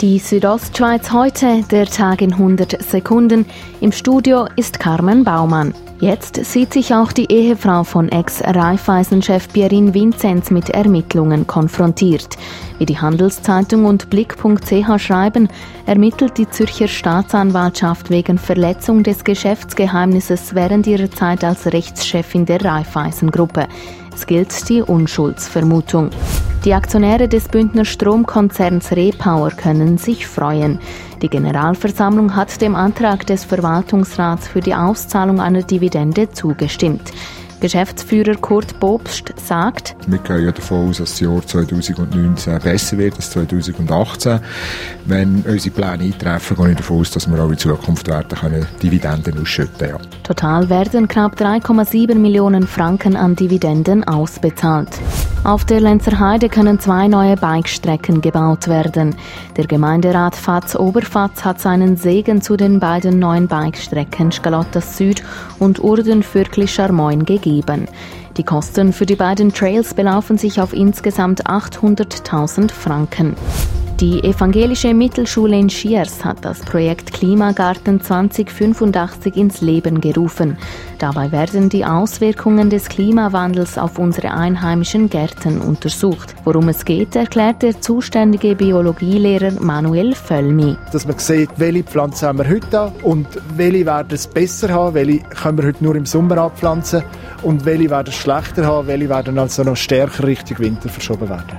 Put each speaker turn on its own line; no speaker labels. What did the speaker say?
Die Südostschweiz heute, der Tag in 100 Sekunden. Im Studio ist Carmen Baumann. Jetzt sieht sich auch die Ehefrau von Ex-Raiffeisen-Chef Pierin Vinzenz mit Ermittlungen konfrontiert. Wie die Handelszeitung und Blick.ch schreiben, ermittelt die Zürcher Staatsanwaltschaft wegen Verletzung des Geschäftsgeheimnisses während ihrer Zeit als Rechtschefin der Raiffeisen-Gruppe. Es gilt die Unschuldsvermutung. Die Aktionäre des Bündner Stromkonzerns Repower können sich freuen. Die Generalversammlung hat dem Antrag des Verwaltungsrats für die Auszahlung einer Dividende zugestimmt. Geschäftsführer Kurt Bobst sagt,
wir gehen ja davon aus, dass das Jahr 2019 besser wird als 2018. Wenn unsere Pläne eintreffen, gehe ich davon aus, dass wir auch in Zukunft werden können Dividenden ausschütten ja.
Total werden knapp 3,7 Millionen Franken an Dividenden ausbezahlt. Auf der Lenzer Heide können zwei neue Bikestrecken gebaut werden. Der Gemeinderat Fatz Oberfatz hat seinen Segen zu den beiden neuen Bikestrecken Schalottas Süd und Urden Fürkli Charmoin gegeben. Die Kosten für die beiden Trails belaufen sich auf insgesamt 800.000 Franken. Die evangelische Mittelschule in Schiers hat das Projekt Klimagarten 2085 ins Leben gerufen. Dabei werden die Auswirkungen des Klimawandels auf unsere einheimischen Gärten untersucht. Worum es geht, erklärt der zuständige Biologielehrer Manuel Völlmi.
Dass man sieht, welche Pflanzen haben wir heute an und welche werden es besser haben, welche können wir heute nur im Sommer abpflanzen und welche werden es schlechter haben, welche werden also noch stärker Richtung Winter verschoben werden.